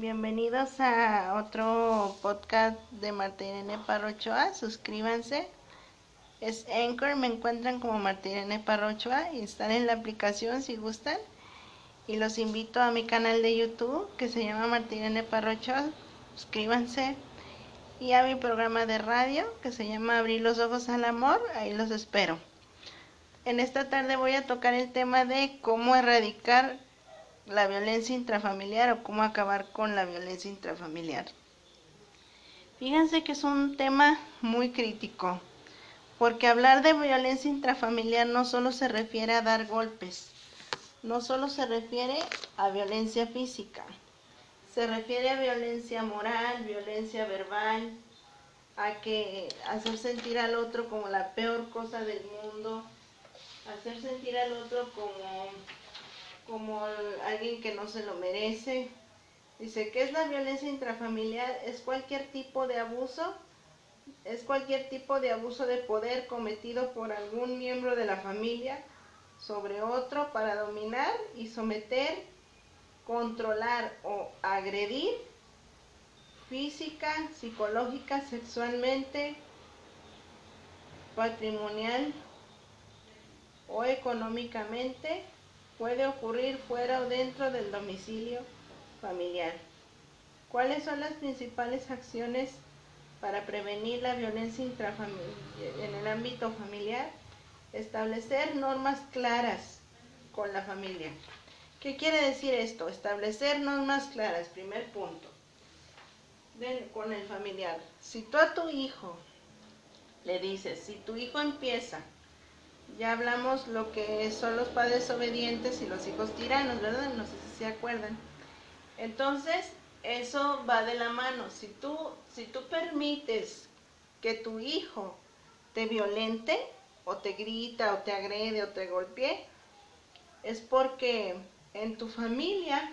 Bienvenidos a otro podcast de Marta Irene Parrochoa. Suscríbanse. Es Anchor, me encuentran como Marta Irene Parrochoa. Instalen la aplicación si gustan. Y los invito a mi canal de YouTube que se llama Marta Irene Parrochoa. Suscríbanse. Y a mi programa de radio que se llama Abrir los Ojos al Amor. Ahí los espero. En esta tarde voy a tocar el tema de cómo erradicar la violencia intrafamiliar o cómo acabar con la violencia intrafamiliar. Fíjense que es un tema muy crítico, porque hablar de violencia intrafamiliar no solo se refiere a dar golpes, no solo se refiere a violencia física, se refiere a violencia moral, violencia verbal, a que hacer sentir al otro como la peor cosa del mundo, hacer sentir al otro como como alguien que no se lo merece. Dice, que es la violencia intrafamiliar? Es cualquier tipo de abuso, es cualquier tipo de abuso de poder cometido por algún miembro de la familia sobre otro para dominar y someter, controlar o agredir física, psicológica, sexualmente, patrimonial o económicamente puede ocurrir fuera o dentro del domicilio familiar. ¿Cuáles son las principales acciones para prevenir la violencia en el ámbito familiar? Establecer normas claras con la familia. ¿Qué quiere decir esto? Establecer normas claras, primer punto, con el familiar. Si tú a tu hijo le dices, si tu hijo empieza ya hablamos lo que son los padres obedientes y los hijos tiranos, ¿verdad? No sé si se acuerdan. Entonces, eso va de la mano. Si tú, si tú permites que tu hijo te violente, o te grita, o te agrede, o te golpee, es porque en tu familia,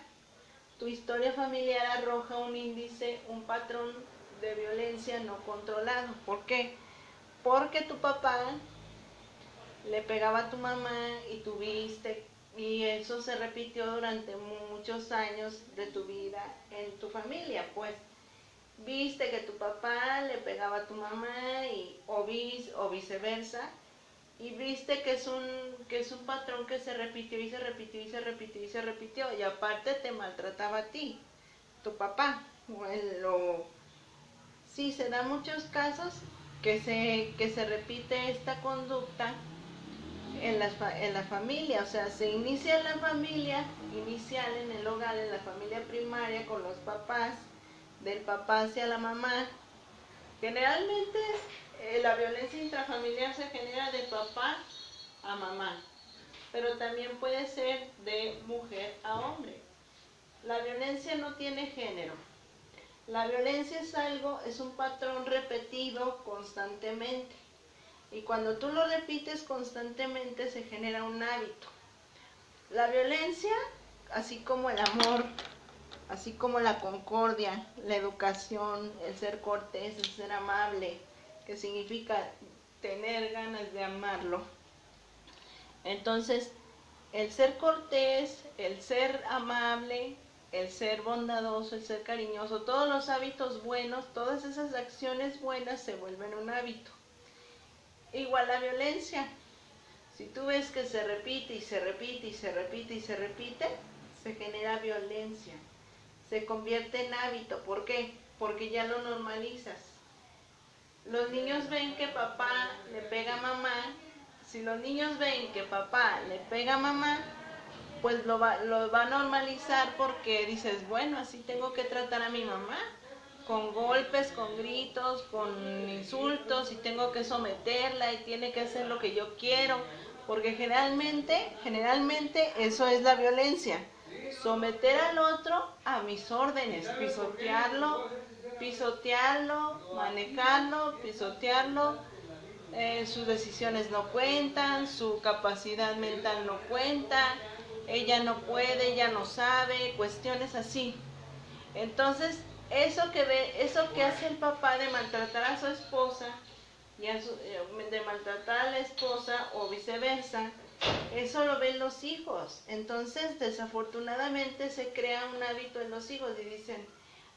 tu historia familiar arroja un índice, un patrón de violencia no controlado. ¿Por qué? Porque tu papá le pegaba a tu mamá y tuviste, y eso se repitió durante muchos años de tu vida en tu familia, pues. Viste que tu papá le pegaba a tu mamá y, o, o viceversa, y viste que es, un, que es un patrón que se repitió y se repitió y se repitió y se repitió, y aparte te maltrataba a ti, tu papá, o, el, sí, se da muchos casos que se, que se repite esta conducta en la, en la familia, o sea, se inicia en la familia, inicial en el hogar, en la familia primaria, con los papás, del papá hacia la mamá. Generalmente eh, la violencia intrafamiliar se genera de papá a mamá, pero también puede ser de mujer a hombre. La violencia no tiene género. La violencia es algo, es un patrón repetido constantemente. Y cuando tú lo repites constantemente se genera un hábito. La violencia, así como el amor, así como la concordia, la educación, el ser cortés, el ser amable, que significa tener ganas de amarlo. Entonces, el ser cortés, el ser amable, el ser bondadoso, el ser cariñoso, todos los hábitos buenos, todas esas acciones buenas se vuelven un hábito. Igual la violencia. Si tú ves que se repite y se repite y se repite y se repite, se genera violencia. Se convierte en hábito. ¿Por qué? Porque ya lo normalizas. Los niños ven que papá le pega a mamá. Si los niños ven que papá le pega a mamá, pues lo va, lo va a normalizar porque dices, bueno, así tengo que tratar a mi mamá con golpes, con gritos, con insultos y tengo que someterla y tiene que hacer lo que yo quiero, porque generalmente, generalmente eso es la violencia, someter al otro a mis órdenes, pisotearlo, pisotearlo, manejarlo, pisotearlo, eh, sus decisiones no cuentan, su capacidad mental no cuenta, ella no puede, ella no sabe, cuestiones así. Entonces, eso que ve, eso que hace el papá de maltratar a su esposa y eh, de maltratar a la esposa o viceversa, Eso lo ven los hijos. Entonces, desafortunadamente se crea un hábito en los hijos y dicen,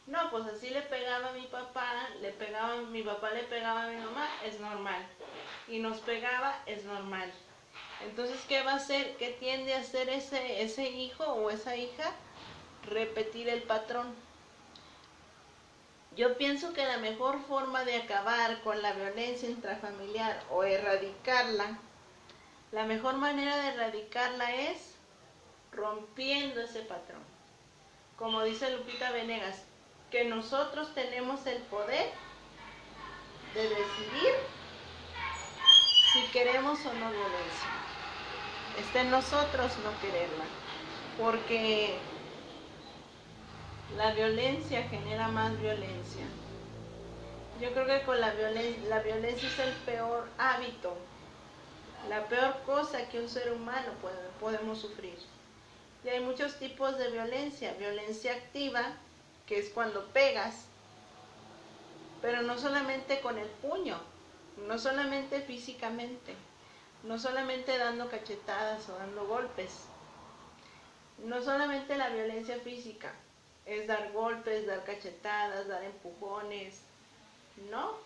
no, pues así le pegaba a mi papá, le pegaba, mi papá le pegaba a mi mamá, es normal. Y nos pegaba, es normal. Entonces, ¿qué va a hacer? ¿Qué tiende a hacer ese, ese hijo o esa hija? Repetir el patrón. Yo pienso que la mejor forma de acabar con la violencia intrafamiliar o erradicarla, la mejor manera de erradicarla es rompiendo ese patrón. Como dice Lupita Venegas, que nosotros tenemos el poder de decidir si queremos o no violencia. Está en nosotros no quererla, porque la violencia genera más violencia. Yo creo que con la violencia, la violencia es el peor hábito, la peor cosa que un ser humano puede, podemos sufrir. Y hay muchos tipos de violencia, violencia activa, que es cuando pegas, pero no solamente con el puño, no solamente físicamente, no solamente dando cachetadas o dando golpes, no solamente la violencia física, es dar golpes, dar cachetadas, dar empujones. No,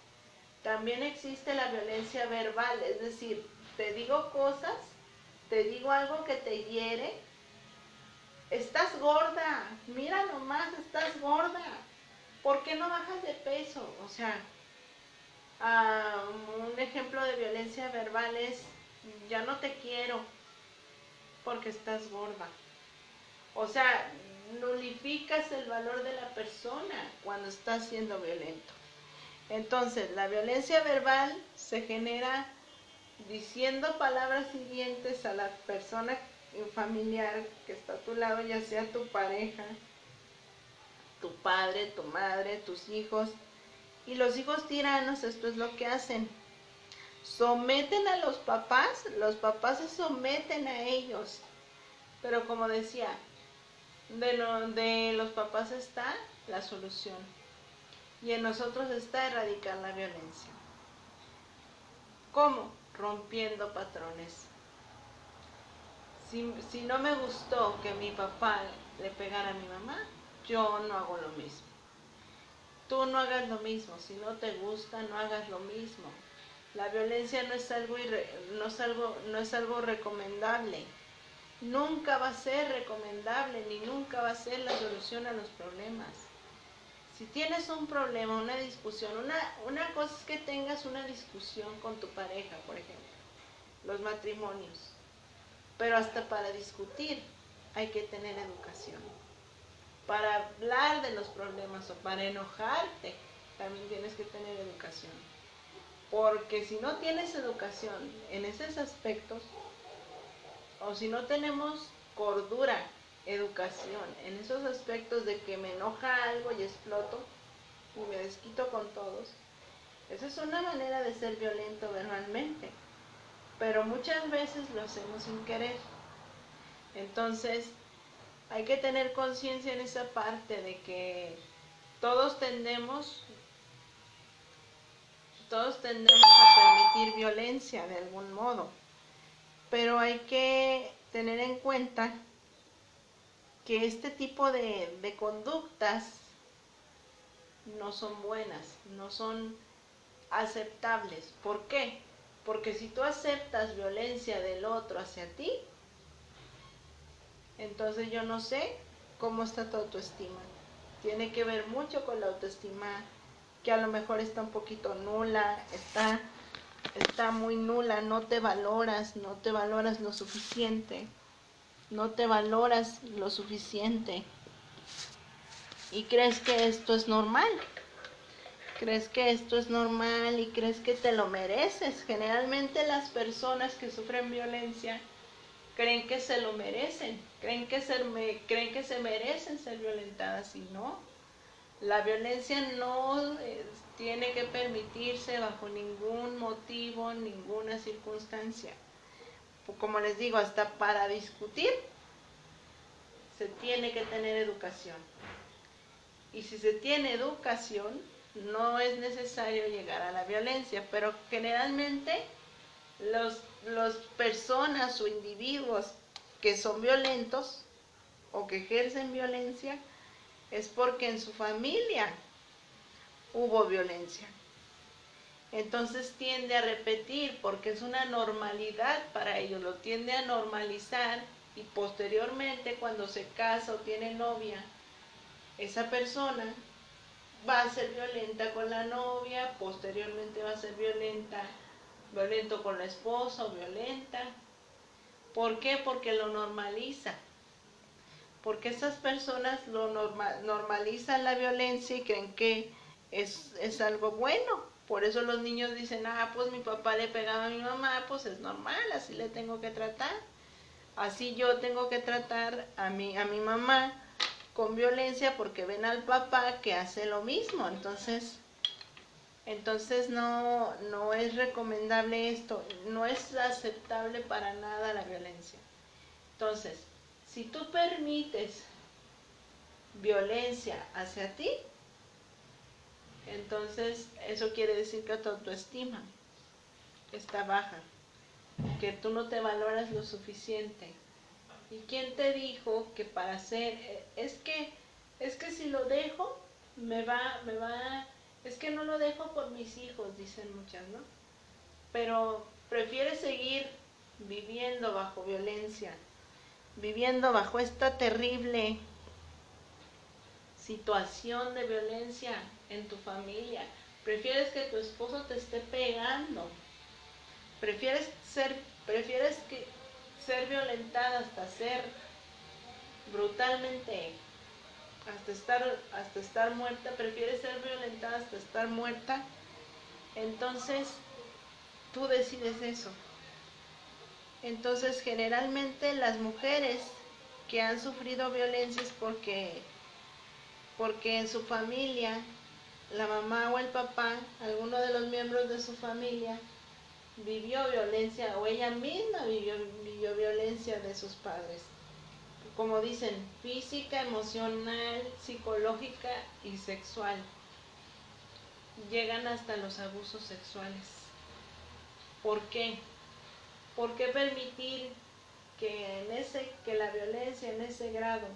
también existe la violencia verbal, es decir, te digo cosas, te digo algo que te hiere. Estás gorda, mira nomás, estás gorda. ¿Por qué no bajas de peso? O sea, un ejemplo de violencia verbal es, ya no te quiero porque estás gorda. O sea, nulificas el valor de la persona cuando estás siendo violento. Entonces, la violencia verbal se genera diciendo palabras siguientes a la persona familiar que está a tu lado, ya sea tu pareja, tu padre, tu madre, tus hijos. Y los hijos tiranos, esto es lo que hacen. Someten a los papás, los papás se someten a ellos. Pero como decía, de, de los papás está la solución y en nosotros está erradicar la violencia. ¿Cómo? Rompiendo patrones. Si, si, no me gustó que mi papá le pegara a mi mamá, yo no hago lo mismo. Tú no hagas lo mismo. Si no te gusta, no hagas lo mismo. La violencia no es algo, no es algo, no es algo recomendable nunca va a ser recomendable ni nunca va a ser la solución a los problemas. Si tienes un problema, una discusión, una, una cosa es que tengas una discusión con tu pareja, por ejemplo, los matrimonios. Pero hasta para discutir hay que tener educación. Para hablar de los problemas o para enojarte, también tienes que tener educación. Porque si no tienes educación en esos aspectos, o si no tenemos cordura, educación, en esos aspectos de que me enoja algo y exploto y me desquito con todos, esa es una manera de ser violento verbalmente, pero muchas veces lo hacemos sin querer. Entonces, hay que tener conciencia en esa parte de que todos tendemos todos tendemos a permitir violencia de algún modo pero hay que tener en cuenta que este tipo de, conductas no son buenas, no son aceptables. ¿Por qué? Porque si tú aceptas violencia del otro hacia ti, entonces yo no sé cómo está tu autoestima. Tiene que ver mucho con la autoestima que a lo mejor está un poquito nula, está está muy nula, no te valoras, no te valoras lo suficiente, no te valoras lo suficiente y crees que esto es normal, crees que esto es normal y crees que te lo mereces. Generalmente las personas que sufren violencia creen que se lo merecen, creen que se, creen que se merecen ser violentadas y no. La violencia no tiene que permitirse bajo ningún motivo, ninguna circunstancia. Como les digo, hasta para discutir se tiene que tener educación. Y si se tiene educación, no es necesario llegar a la violencia, pero generalmente los las personas o individuos que son violentos o que ejercen violencia es porque en su familia hubo violencia. Entonces tiende a repetir porque es una normalidad para ellos, lo tiende a normalizar y posteriormente cuando se casa o tiene novia, esa persona va a ser violenta con la novia, posteriormente va a ser violenta, violento con la esposa o violenta. ¿Por qué? Porque lo normaliza. Porque esas personas lo normalizan la violencia y creen que es, es algo bueno. Por eso los niños dicen, ah, pues mi papá le pegaba a mi mamá, pues es normal, así le tengo que tratar. Así yo tengo que tratar a mi, a mi mamá con violencia porque ven al papá que hace lo mismo. Entonces, entonces no, no es recomendable esto, no es aceptable para nada la violencia. Entonces, si tú permites violencia hacia ti, entonces eso quiere decir que tu autoestima está baja, que tú no te valoras lo suficiente ¿Y quién te dijo que para hacer, eh, es que, es que si lo dejo, me va, me va, es que no lo dejo por mis hijos, dicen muchas, ¿no? Pero prefiere seguir viviendo bajo violencia, viviendo bajo esta terrible situación de violencia en tu familia. Prefieres que tu esposo te esté pegando. Prefieres ser, prefieres que ser violentada hasta ser brutalmente, hasta estar, hasta estar muerta, prefiere ser violentada hasta estar muerta, entonces tú decides eso. Entonces generalmente las mujeres que han sufrido violencia es porque, porque en su familia, la mamá o el papá, alguno de los miembros de su familia, vivió violencia o ella misma vivió, vivió violencia de sus padres. Como dicen, física, emocional, psicológica y sexual. Llegan hasta los abusos sexuales. ¿Por qué? ¿Por qué permitir que, en ese, que la violencia en ese grado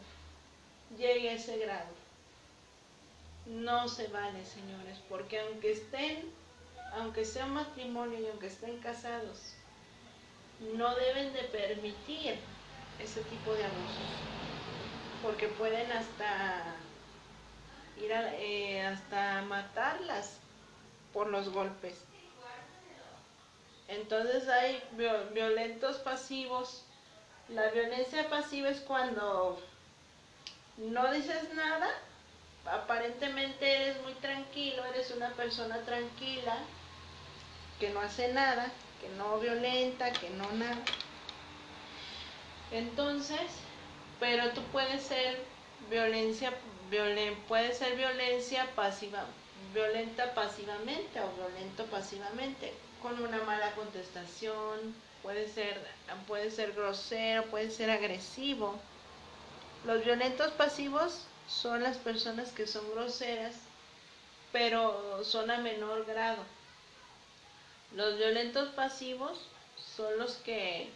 llegue a ese grado? No se vale, señores, porque aunque estén aunque sea un matrimonio y aunque estén casados, no deben de permitir ese tipo de abusos, porque pueden hasta ir eh, hasta matarlas por los golpes. Entonces hay violentos pasivos. La violencia pasiva es cuando no dices nada, aparentemente eres muy tranquilo, eres una persona tranquila, que no hace nada, que no violenta, que no nada. Entonces, pero tú puedes ser violencia, puede ser violencia pasiva, violenta pasivamente o violento pasivamente, con una mala contestación, puede ser, puede ser grosero, puede ser agresivo. Los violentos pasivos son las personas que son groseras, pero son a menor grado. Los violentos pasivos son los que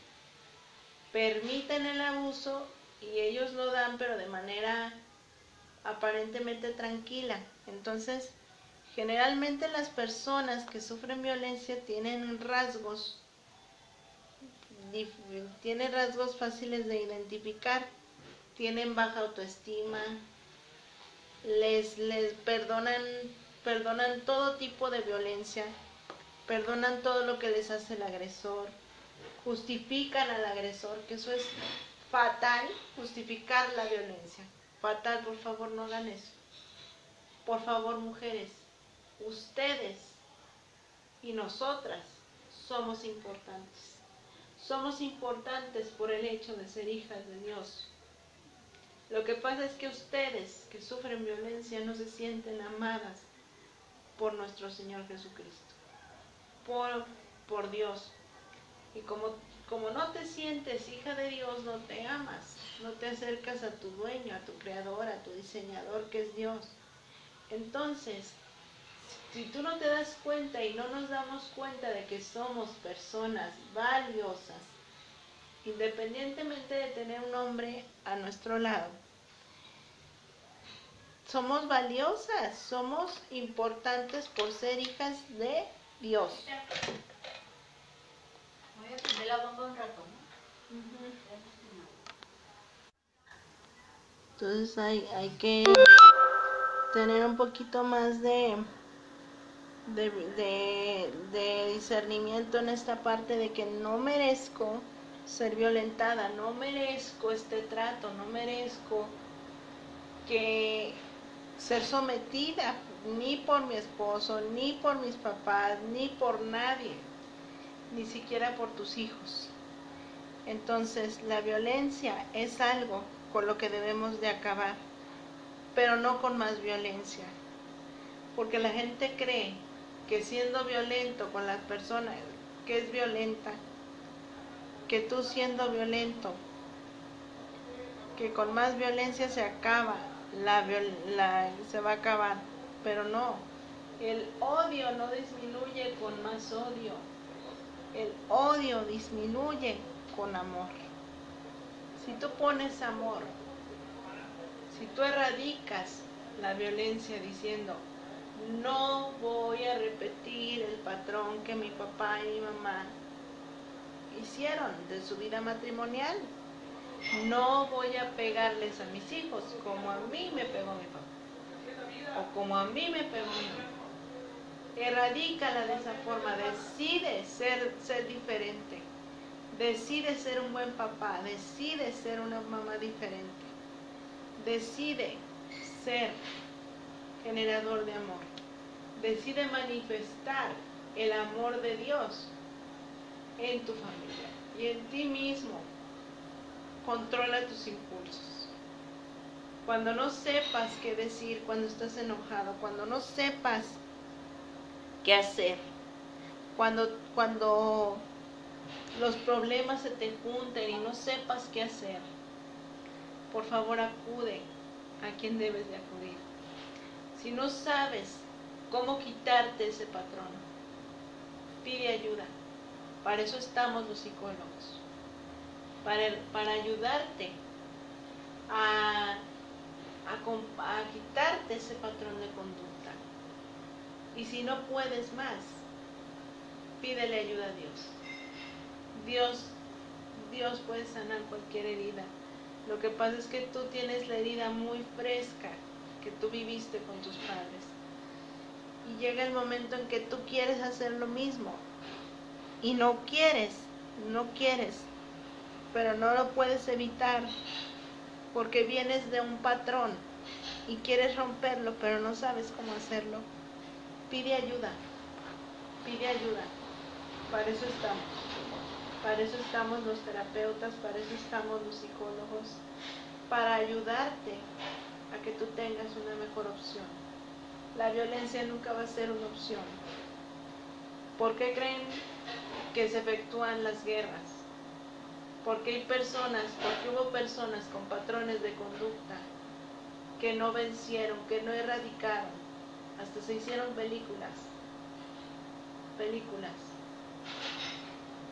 permiten el abuso y ellos lo dan pero de manera aparentemente tranquila. Entonces, generalmente las personas que sufren violencia tienen rasgos tienen rasgos fáciles de identificar, tienen baja autoestima, les, les perdonan, perdonan todo tipo de violencia, perdonan todo lo que les hace el agresor, justifican al agresor, que eso es fatal, justificar la violencia. Fatal, por favor, no hagan eso. Por favor, mujeres, ustedes y nosotras somos importantes. Somos importantes por el hecho de ser hijas de Dios. Lo que pasa es que ustedes que sufren violencia no se sienten amadas por nuestro Señor Jesucristo por, por Dios. Y como, como no te sientes hija de Dios, no te amas, no te acercas a tu dueño, a tu creador, a tu diseñador que es Dios. Entonces, Si tú no te das cuenta y no nos damos cuenta de que somos personas valiosas, independientemente de tener un hombre a nuestro lado, somos valiosas, somos importantes por ser hijas de Dios. Voy a prender la bomba un rato, ¿no? Entonces hay, hay que tener un poquito más de, de, de, de discernimiento en esta parte de que no merezco ser violentada, no merezco este trato, no merezco que ser sometida ni por mi esposo, ni por mis papás, ni por nadie, ni siquiera por tus hijos. Entonces la violencia es algo con lo que debemos de acabar, pero no con más violencia, porque la gente cree que siendo violento con las personas que es violenta, que tú siendo violento, que con más violencia se acaba, la, la, se va a acabar, pero no, el odio no disminuye con más odio, el odio disminuye con amor. Si tú pones amor, si tú erradicas la violencia diciendo, no voy a repetir el patrón que mi papá y mi mamá hicieron de su vida matrimonial, no voy a pegarles a mis hijos como a mí me pegó mi papá o como a mí me pegó mi mamá. Erradícala de esa forma, decide ser, ser diferente Decide ser un buen papá, decide ser una mamá diferente. Decide ser generador de amor. Decide manifestar el amor de Dios en tu familia y en ti mismo. Controla tus impulsos. Cuando no sepas qué decir, cuando estás enojado, cuando no sepas qué hacer, cuando, cuando los problemas se te junten y no sepas qué hacer, por favor acude a quien debes de acudir. Si no sabes cómo quitarte ese patrón, pide ayuda. Para eso estamos los psicólogos. Para, para ayudarte a, a, a quitarte ese patrón de conducta. Y si no puedes más, pídele ayuda a Dios. Dios, Dios puede sanar cualquier herida. Lo que pasa es que tú tienes la herida muy fresca que tú viviste con tus padres. Y llega el momento en que tú quieres hacer lo mismo. Y no quieres, no quieres, pero no lo puedes evitar porque vienes de un patrón y quieres romperlo, pero no sabes cómo hacerlo. Pide ayuda, pide ayuda. Para eso estamos. Para eso estamos los terapeutas, para eso estamos los psicólogos, para ayudarte a que tú tengas una mejor opción. La violencia nunca va a ser una opción. ¿Por qué creen que se efectúan las guerras? Porque hay personas, porque hubo personas con patrones de conducta que no vencieron, que no erradicaron. Hasta se hicieron películas. Películas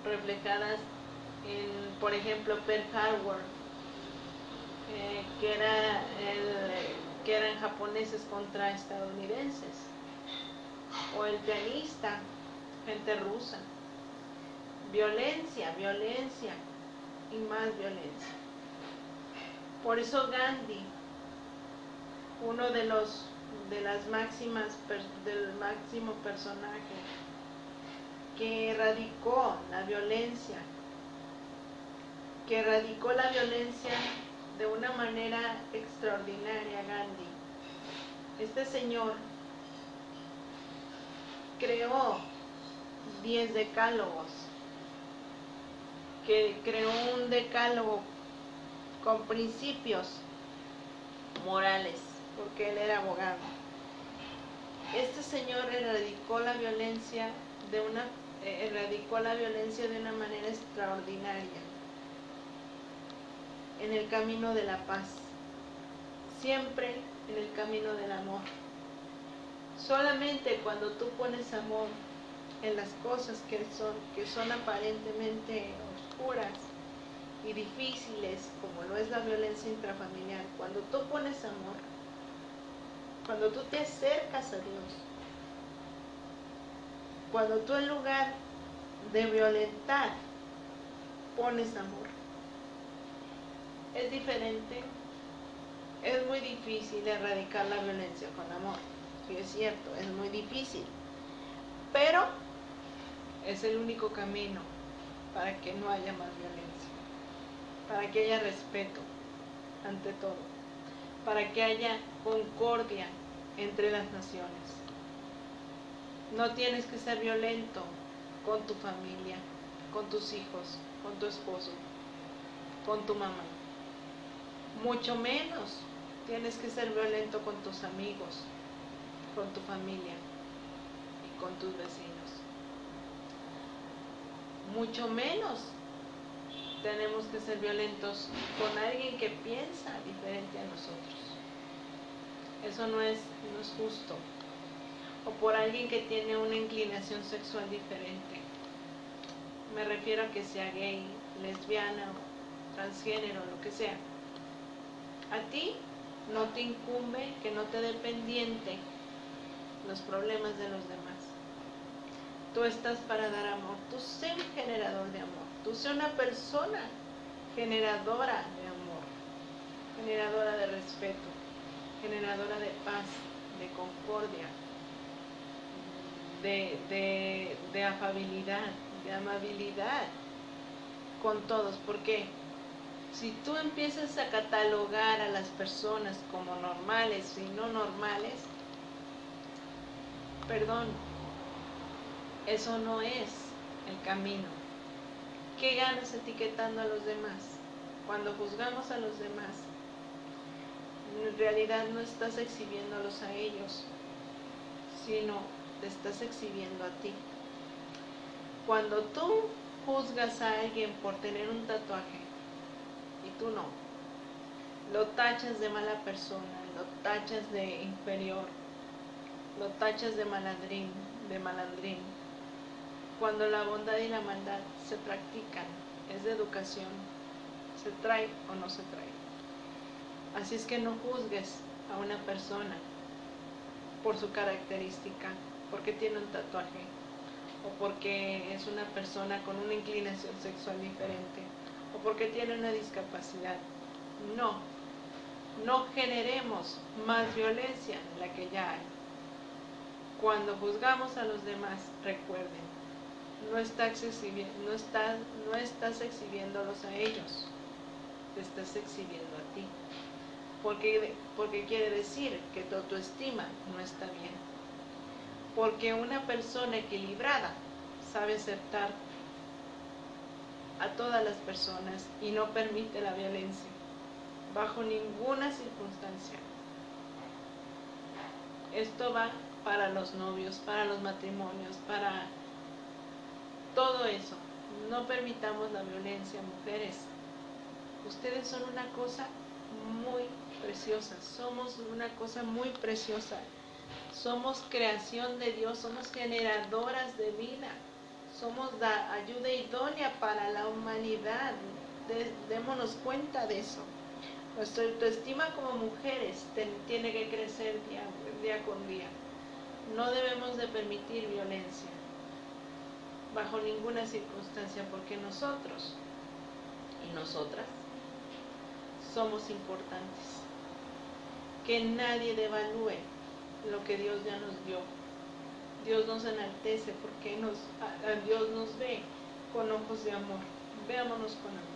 reflejadas en, por ejemplo, Pearl Harbor, eh, que, era el, que eran japoneses contra estadounidenses, o el pianista, gente rusa. Violencia, violencia y más violencia. Por eso Gandhi, uno de los de las máximas del máximo personaje que erradicó la violencia, que erradicó la violencia de una manera extraordinaria, Gandhi. Este señor creó 10 decálogos, que creó un decálogo con principios morales, porque él era abogado. Este señor erradicó la violencia de una eh, erradicó la violencia de una manera extraordinaria en el camino de la paz, siempre en el camino del amor. Solamente cuando tú pones amor en las cosas que son, que son aparentemente oscuras y difíciles, como lo es la violencia intrafamiliar, cuando tú pones amor, cuando tú te acercas a Dios, cuando tú en lugar de violentar pones amor, es diferente, es muy difícil erradicar la violencia con amor, sí es cierto, es muy difícil, pero es el único camino para que no haya más violencia, para que haya respeto ante todo, para que haya concordia entre las naciones. No tienes que ser violento con tu familia, con tus hijos, con tu esposo, con tu mamá. Mucho menos tienes que ser violento con tus amigos, con tu familia y con tus vecinos. Mucho menos tenemos que ser violentos con alguien que piensa diferente a nosotros. Eso no es, no es justo. O por alguien que tiene una inclinación sexual diferente. Me refiero a que sea gay, lesbiana transgénero, lo que sea. A ti no te incumbe que no te dé pendiente los problemas de los demás. Tú estás para dar amor. Tú sé un generador de amor. Tú sé una persona generadora de amor, generadora de respeto, generadora de paz, de concordia, de, de, de afabilidad, de amabilidad con todos. Porque si tú empiezas a catalogar a las personas como normales y no normales, perdón, eso no es el camino. ¿Qué ganas etiquetando a los demás? Cuando juzgamos a los demás, en realidad no estás exhibiéndolos a ellos, sino te estás exhibiendo a ti. Cuando tú juzgas a alguien por tener un tatuaje y tú no, lo tachas de mala persona, lo tachas de inferior, lo tachas de malandrín, de malandrín, cuando la bondad y la maldad se practican, es de educación, se trae o no se trae. Así es que no juzgues a una persona por su característica, porque tiene un tatuaje o porque es una persona con una inclinación sexual diferente o porque tiene una discapacidad. No, no generemos más violencia en la que ya hay. Cuando juzgamos a los demás, recuerden, no, está no, estás, no estás exhibiéndolos a ellos, te estás exhibiendo a ti. Porque, porque quiere decir que tu autoestima no está bien. Porque una persona equilibrada sabe aceptar a todas las personas y no permite la violencia bajo ninguna circunstancia. Esto va para los novios, para los matrimonios, para todo eso. No permitamos la violencia, mujeres. Ustedes son una cosa muy preciosa, somos una cosa muy preciosa. Somos creación de Dios, somos generadoras de vida, somos la ayuda idónea para la humanidad. démonos cuenta de eso. Nuestra autoestima como mujeres tiene que crecer día, día con día. No debemos de permitir violencia bajo ninguna circunstancia, porque nosotros y nosotras somos importantes. Que nadie devalúe lo que Dios ya nos dio. Dios nos enaltece porque nos, Dios nos ve con ojos de amor. Veámonos con amor.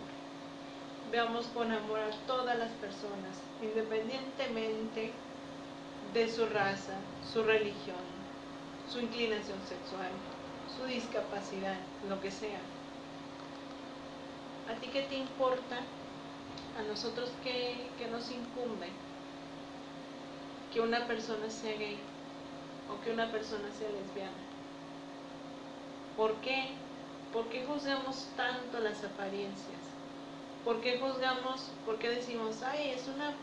Veamos con amor a todas las personas, independientemente de su raza, su religión, su inclinación sexual, su discapacidad, lo que sea. ¿A ti qué te importa? ¿A nosotros qué, nos incumbe? Que una persona sea gay o que una persona sea lesbiana. ¿Por qué? ¿Por qué juzgamos tanto las apariencias? ¿Por qué juzgamos, por qué decimos, ay, es una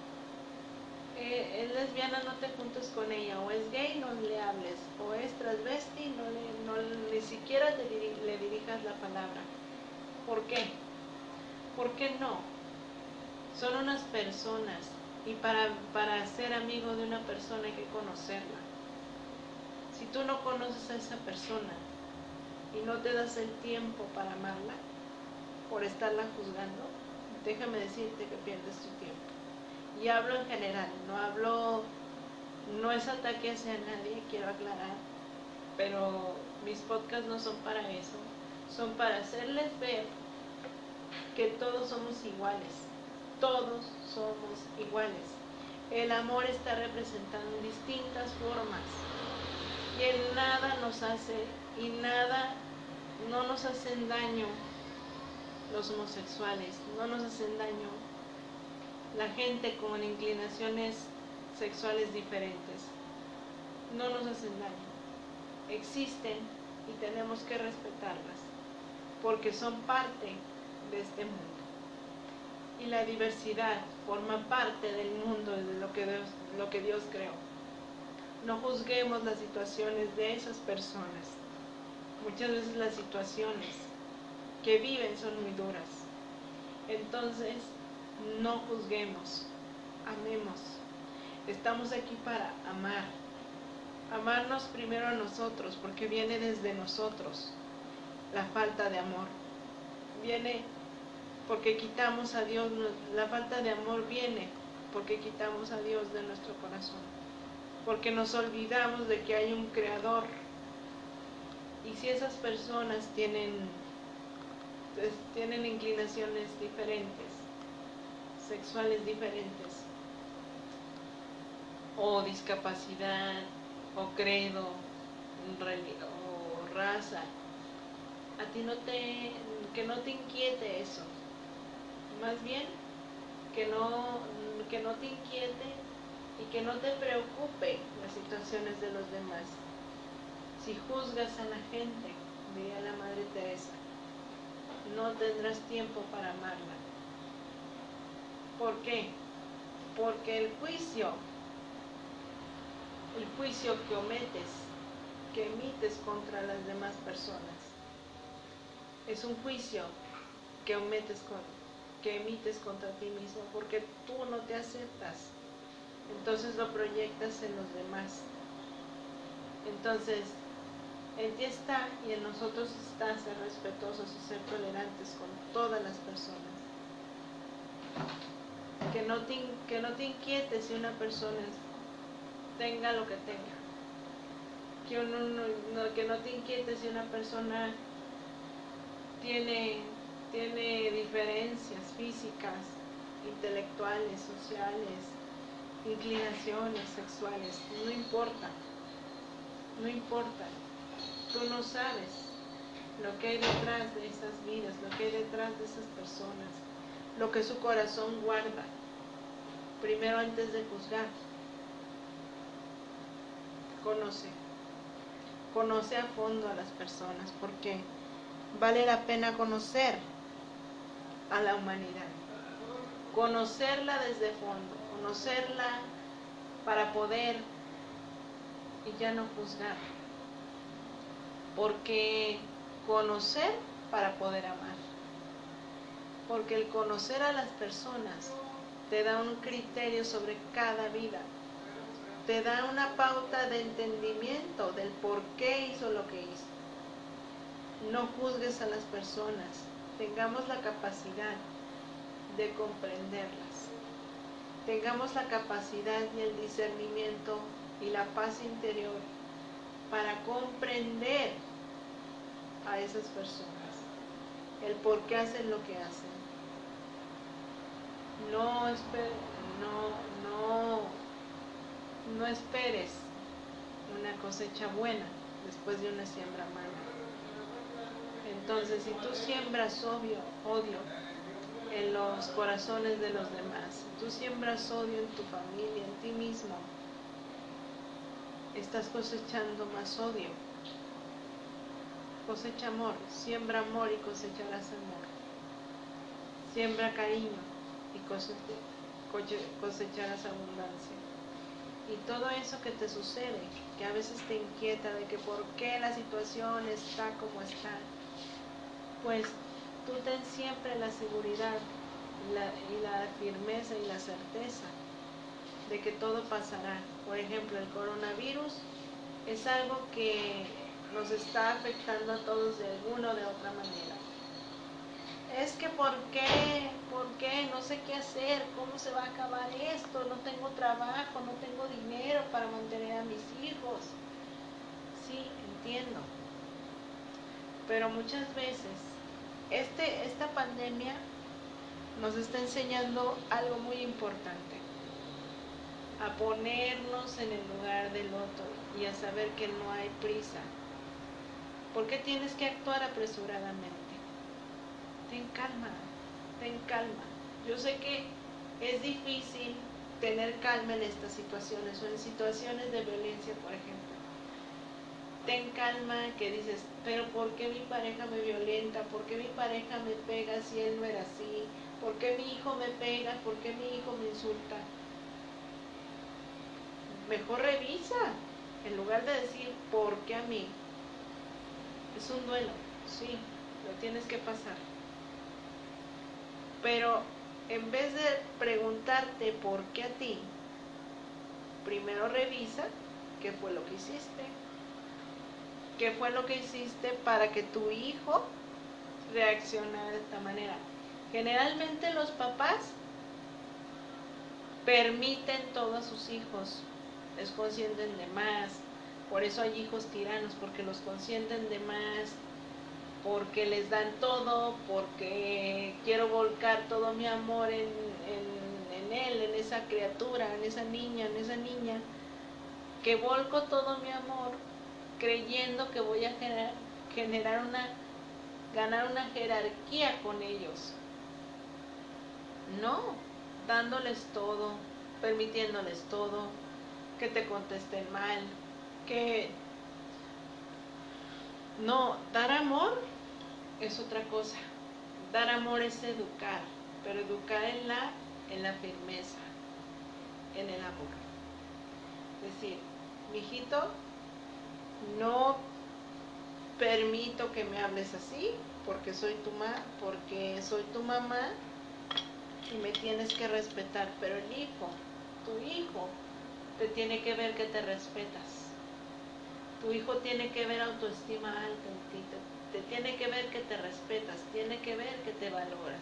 eh, es lesbiana, no te juntes con ella, o es gay, no le hables, o es transvesti, no, le, no ni siquiera te le dirijas la palabra. ¿Por qué? ¿Por qué no? Son unas personas y para, para ser amigo de una persona hay que conocerla. Si tú no conoces a esa persona y no te das el tiempo para amarla, por estarla juzgando, déjame decirte que pierdes tu tiempo y hablo en general, no hablo, no es ataque hacia nadie, quiero aclarar, pero mis podcasts no son para eso, son para hacerles ver que todos somos iguales, todos somos iguales. El amor está representado en distintas formas. Y en nada nos hace y nada no nos hacen daño los homosexuales, no nos hacen daño la gente con inclinaciones sexuales diferentes. No nos hacen daño. Existen y tenemos que respetarlas porque son parte de este mundo. Y la diversidad forma parte del mundo de lo que Dios, lo que Dios creó. No juzguemos las situaciones de esas personas. Muchas veces las situaciones que viven son muy duras. Entonces, no juzguemos, amemos. Estamos aquí para amar. Amarnos primero a nosotros, porque viene desde nosotros la falta de amor. Viene porque quitamos a Dios, la falta de amor viene porque quitamos a Dios de nuestro corazón, porque nos olvidamos de que hay un creador. Y si esas personas tienen, pues, tienen inclinaciones diferentes, sexuales diferentes, o discapacidad, o credo, o raza. A ti no te, que no te inquiete eso. Más bien, que no, que no te inquiete y que no te preocupe las situaciones de los demás. Si juzgas a la gente, diría la Madre Teresa, no tendrás tiempo para amarla. ¿Por qué? Porque el juicio, el juicio que ometes, que emites contra las demás personas, es un juicio que ometes que emites contra ti mismo porque tú no te aceptas. Entonces lo proyectas en los demás. Entonces, en ti está y en nosotros está ser respetuosos y ser tolerantes con todas las personas no te, que no te inquiete si una persona tenga lo que tenga. Que, no, que no te inquiete si una persona tiene, tiene diferencias físicas, intelectuales, sociales, inclinaciones sexuales. No importa. No importa. Tú no sabes lo que hay detrás de esas vidas, lo que hay detrás de esas personas, lo que su corazón guarda primero antes de juzgar. Conoce. Conoce a fondo a las personas porque vale la pena conocer a la humanidad. Conocerla desde fondo, conocerla para poder y ya no juzgar. Porque conocer para poder amar. Porque el conocer a las personas te da un criterio sobre cada vida, te da una pauta de entendimiento del por qué hizo lo que hizo. No juzgues a las personas, tengamos la capacidad de comprenderlas, tengamos la capacidad y el discernimiento y la paz interior para comprender a esas personas, el por qué hacen lo que hacen no, no, no, no esperes una cosecha buena después de una siembra mala. Entonces, si tú siembras odio, odio en los corazones de los demás, si tú siembras odio en tu familia, en ti mismo, estás cosechando más odio. Cosecha amor, siembra amor y cosecharás amor. Siembra cariño y cosecharás abundancia. Y todo eso que te sucede, que a veces te inquieta de que por qué la situación está como está, pues tú ten siempre la seguridad la, y la firmeza y la certeza de que todo pasará. Por ejemplo, el coronavirus es algo que nos está afectando a todos de alguna o de otra manera. Es que ¿por qué? ¿Por qué? No sé qué hacer, ¿cómo se va a acabar esto? No tengo trabajo, no tengo dinero para mantener a mis hijos. Sí, entiendo. Pero muchas veces este, esta pandemia nos está enseñando algo muy importante. A ponernos en el lugar del otro y a saber que no hay prisa. ¿Por qué tienes que actuar apresuradamente? Ten calma, ten calma. Yo sé que es difícil tener calma en estas situaciones o en situaciones de violencia, por ejemplo. Ten calma que dices, pero ¿por qué mi pareja me violenta? ¿Por qué mi pareja me pega si él no era así? ¿Por qué mi hijo me pega? ¿Por qué mi hijo me insulta? Mejor revisa, en lugar de decir, ¿por qué a mí? Es un duelo, sí, lo tienes que pasar. Pero en vez de preguntarte por qué a ti, primero revisa qué fue lo que hiciste. ¿Qué fue lo que hiciste para que tu hijo reaccionara de esta manera? Generalmente los papás permiten todo a sus hijos, les consienten de más, por eso hay hijos tiranos, porque los consienten de más, porque les dan todo, porque quiero volcar todo mi amor en, en, en él, en esa criatura, en esa niña, en esa niña, que volco todo mi amor creyendo que voy a generar, generar una, ganar una jerarquía con ellos. No, dándoles todo, permitiéndoles todo, que te contesten mal, que no, dar amor es otra cosa. Dar amor es educar, pero educar en la, en la firmeza, en el amor. Es decir, mijito, no permito que me hables así porque soy tu ma, porque soy tu mamá y me tienes que respetar, pero el hijo, tu hijo, te tiene que ver que te respetas. Tu hijo tiene que ver autoestima alta en ti, tiene que ver que te respetas, tiene que ver que te valoras,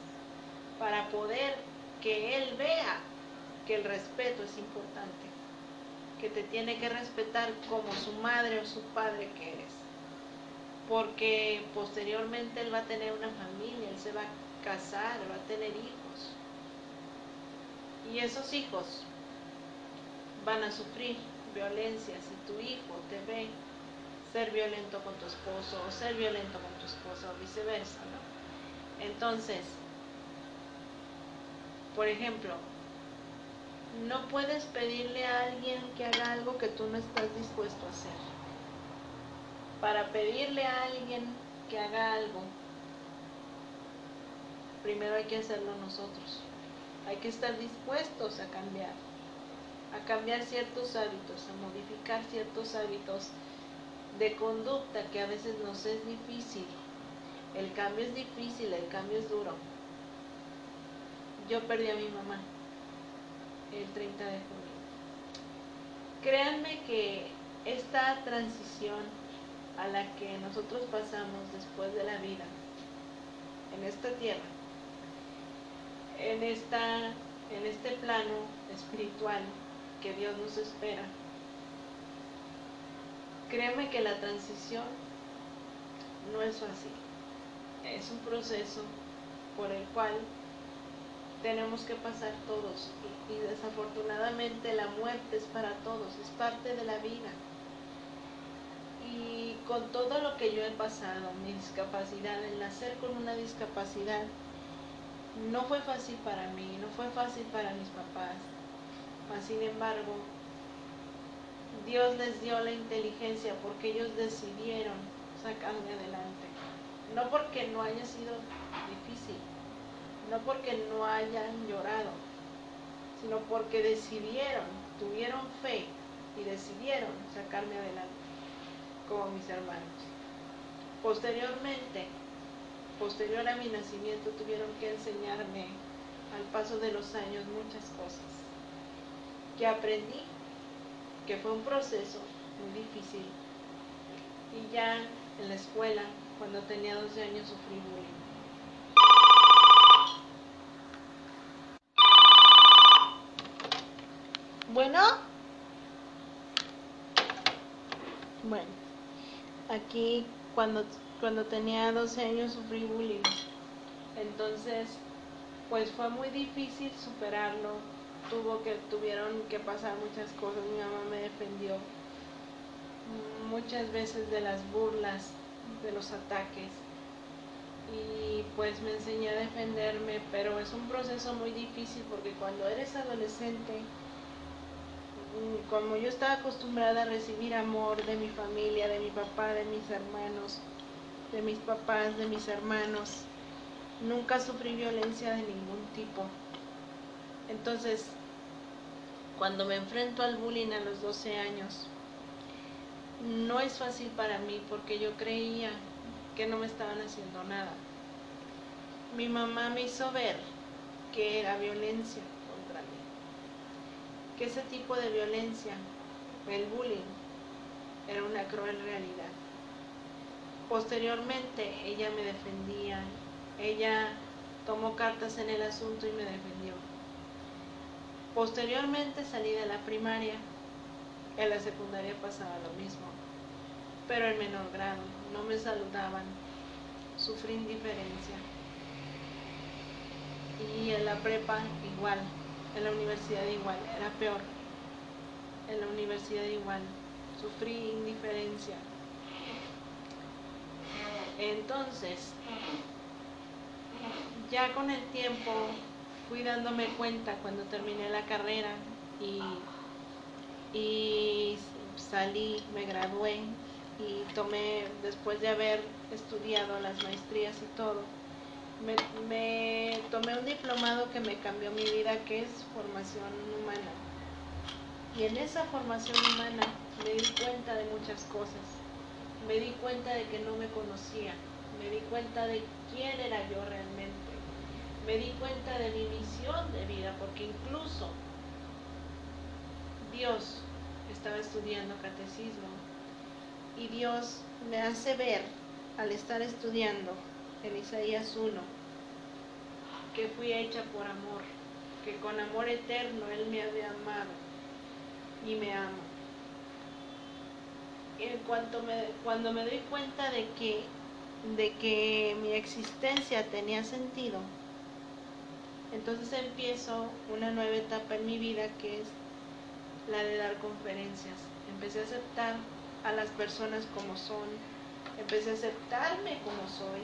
para poder que él vea que el respeto es importante, que te tiene que respetar como su madre o su padre que eres, porque posteriormente él va a tener una familia, él se va a casar, va a tener hijos, y esos hijos van a sufrir violencia. Si tu hijo te ve ser violento con tu esposo o ser violento con tu esposa o viceversa. Entonces, por ejemplo, no puedes pedirle a alguien que haga algo que tú no estás dispuesto a hacer. Para pedirle a alguien que haga algo, primero hay que hacerlo nosotros. Hay que estar dispuestos a cambiar, a cambiar ciertos hábitos, a modificar ciertos hábitos de conducta que a veces nos es difícil. El cambio es difícil, el cambio es duro. Yo perdí a mi mamá el 30 de junio. Créanme que esta transición a la que nosotros pasamos después de la vida en esta tierra, en, esta, en este plano espiritual que Dios nos espera, créeme que la transición no es fácil. Es un proceso por el cual tenemos que pasar todos y, desafortunadamente la muerte es para todos, es parte de la vida. Y con todo lo que yo he pasado, mi discapacidad, el nacer con una discapacidad, no fue fácil para mí, no fue fácil para mis papás. Sin embargo, Dios les dio la inteligencia porque ellos decidieron sacarme adelante. No porque no haya sido difícil, no porque no hayan llorado, sino porque decidieron, tuvieron fe y decidieron sacarme adelante, como mis hermanos. Posteriormente, posterior a mi nacimiento, tuvieron que enseñarme al paso de los años muchas cosas que aprendí, que fue un proceso muy difícil. Y ya en la escuela, cuando tenía 12 años, sufrí bullying. Bueno. Bueno, aquí cuando, cuando tenía 12 años sufrí bullying. Entonces, pues fue muy difícil superarlo. Tuvo que, tuvieron que pasar muchas cosas. Mi mamá me defendió muchas veces de las burlas, de los ataques. Y pues me enseñé a defenderme, pero es un proceso muy difícil porque cuando eres adolescente, Mm, como yo estaba acostumbrada a recibir amor de mi familia, de mi papá, de mis hermanos, de mis papás, de mis hermanos, nunca sufrí violencia de ningún tipo. Entonces, cuando me enfrento al bullying a los 12 años, no es fácil para mí porque yo creía que no me estaban haciendo nada. Mi mamá me hizo ver que era violencia que ese tipo de violencia, el bullying, era una cruel realidad. Posteriormente ella me defendía, ella tomó cartas en el asunto y me defendió. Posteriormente salí de la primaria, en la secundaria pasaba lo mismo, pero en menor grado, no me saludaban, sufrí indiferencia. Y en la prepa igual, en la universidad igual, era peor. En la universidad igual, sufrí indiferencia. Entonces, ya con el tiempo fui dándome cuenta cuando terminé la carrera y, y salí, me gradué y tomé, después de haber estudiado las maestrías y todo, me, tomé un diplomado que me cambió mi vida, que es formación humana. Y en esa formación humana me di cuenta de muchas cosas. Me di cuenta de que no me conocía. Me di cuenta de quién era yo realmente. Me di cuenta de mi misión de vida, porque incluso Dios estaba estudiando catecismo y Dios me hace ver al estar estudiando en Isaías 1, que fui hecha por amor, que con amor eterno Él me había amado y me ama. En cuanto me, cuando me doy cuenta de que, de que mi existencia tenía sentido, entonces empiezo una nueva etapa en mi vida que es la de dar conferencias. Empecé a aceptar a las personas como son, empecé a aceptarme como soy,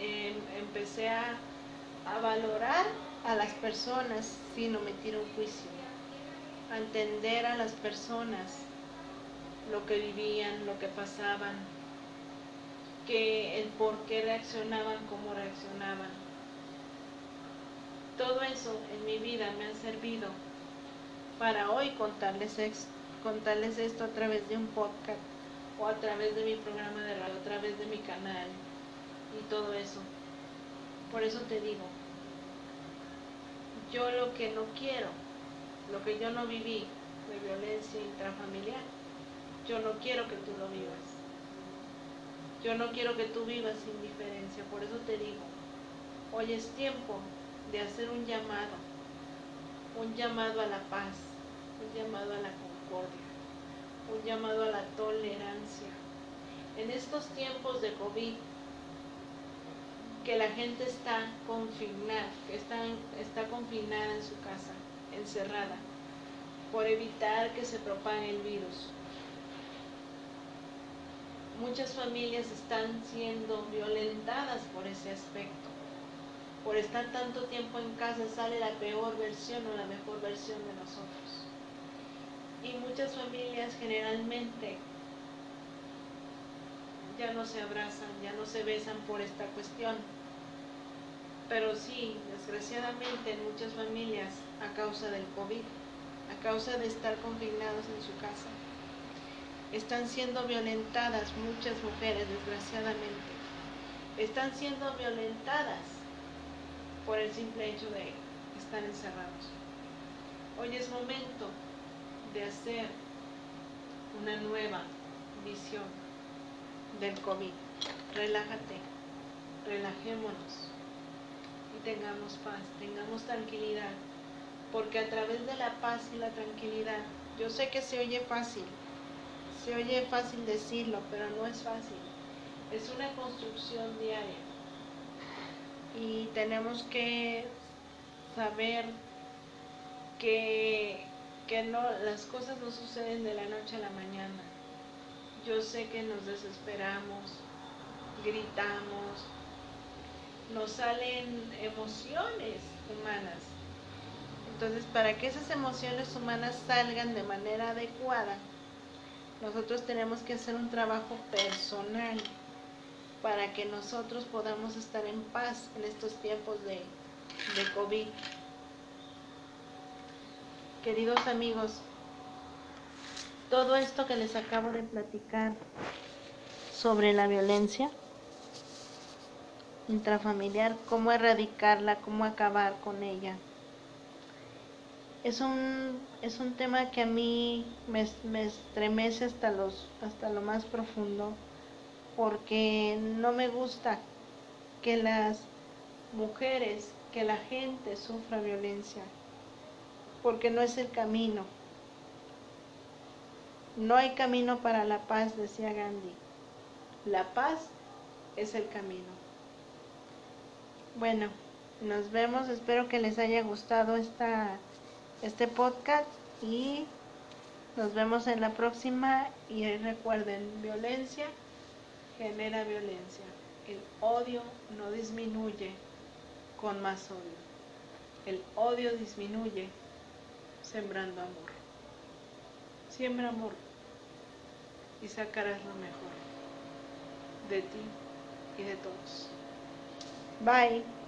Em, empecé a, valorar a las personas sin omitir un juicio, a entender a las personas lo que vivían, lo que pasaban, que el por qué reaccionaban, cómo reaccionaban. Todo eso en mi vida me ha servido para hoy contarles, esto a través de un podcast o a través de mi programa de radio, a través de mi canal y todo eso. Por eso te digo, yo lo que no quiero, lo que yo no viví de violencia intrafamiliar, yo no quiero que tú lo vivas. Yo no quiero que tú vivas sin diferencia. Por eso te digo, hoy es tiempo de hacer un llamado, un llamado a la paz, un llamado a la concordia, un llamado a la tolerancia. En estos tiempos de COVID, que la gente está confinada, que está, está confinada en su casa, encerrada, por evitar que se propague el virus. Muchas familias están siendo violentadas por ese aspecto. Por estar tanto tiempo en casa sale la peor versión o la mejor versión de nosotros. Y muchas familias generalmente ya no se abrazan, ya no se besan por esta cuestión Pero sí, desgraciadamente en muchas familias, a causa del COVID, a causa de estar confinados en su casa, están siendo violentadas muchas mujeres, desgraciadamente. Están siendo violentadas por el simple hecho de estar encerrados. Hoy es momento de hacer una nueva visión del COVID. Relájate, relajémonos y tengamos paz, tengamos tranquilidad, porque a través de la paz y la tranquilidad, yo sé que se oye fácil, se oye fácil decirlo, pero no es fácil. Es una construcción diaria. Y tenemos que saber que, que no, las cosas no suceden de la noche a la mañana. Yo sé que nos desesperamos, gritamos, nos salen emociones humanas. Entonces, para que esas emociones humanas salgan de manera adecuada, nosotros tenemos que hacer un trabajo personal para que nosotros podamos estar en paz en estos tiempos de, COVID. Queridos amigos, todo esto que les acabo de platicar sobre la violencia intrafamiliar, cómo erradicarla, cómo acabar con ella, es un, es un tema que a mí me, me estremece hasta, los, hasta lo más profundo, porque no me gusta que las mujeres, que la gente sufra violencia, porque no es el camino. No hay camino para la paz, decía Gandhi. La paz es el camino. Bueno, nos vemos, espero que les haya gustado esta este podcast y nos vemos en la próxima y recuerden, violencia genera violencia. El odio no disminuye con más odio. El odio disminuye sembrando amor. Siembra amor y sacarás lo mejor de ti y de todos. Bye.